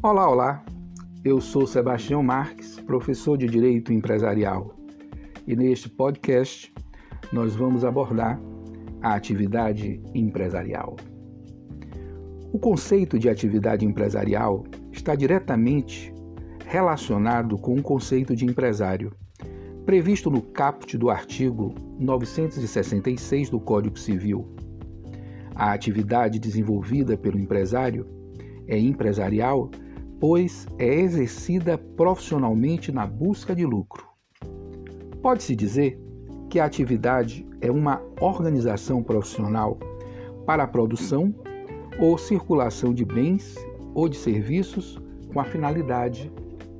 Olá, olá. Eu sou Sebastião Marques, professor de Direito Empresarial, e neste podcast nós vamos abordar a atividade empresarial. O conceito de atividade empresarial está diretamente relacionado com o conceito de empresário, previsto no caput do artigo 966 do Código Civil. A atividade desenvolvida pelo empresário é empresarial pois é exercida profissionalmente na busca de lucro. Pode-se dizer que a atividade é uma organização profissional para a produção ou circulação de bens ou de serviços com a finalidade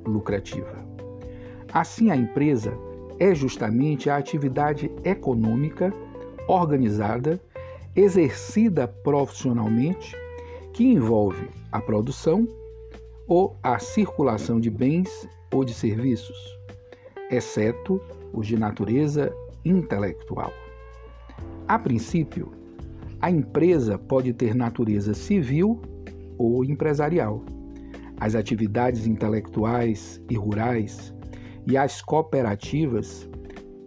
lucrativa. Assim, a empresa é justamente a atividade econômica organizada, exercida profissionalmente, que envolve a produção ou a circulação de bens ou de serviços, exceto os de natureza intelectual. A princípio, a empresa pode ter natureza civil ou empresarial. As atividades intelectuais e rurais e as cooperativas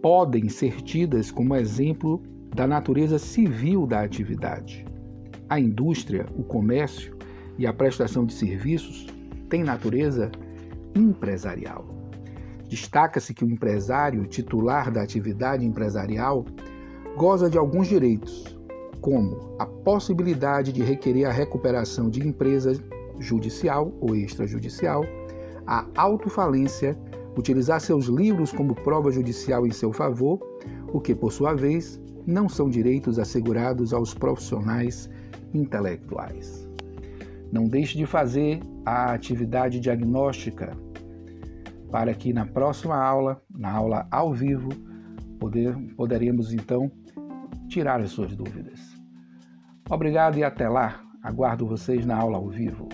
podem ser tidas como exemplo da natureza civil da atividade. A indústria, o comércio e a prestação de serviços tem natureza empresarial. Destaca-se que o empresário titular da atividade empresarial goza de alguns direitos, como a possibilidade de requerer a recuperação de empresa judicial ou extrajudicial, a autofalência, utilizar seus livros como prova judicial em seu favor, o que, por sua vez, não são direitos assegurados aos profissionais intelectuais. Não deixe de fazer a atividade diagnóstica para que na próxima aula, na aula ao vivo, poder, poderemos então tirar as suas dúvidas. Obrigado e até lá. Aguardo vocês na aula ao vivo.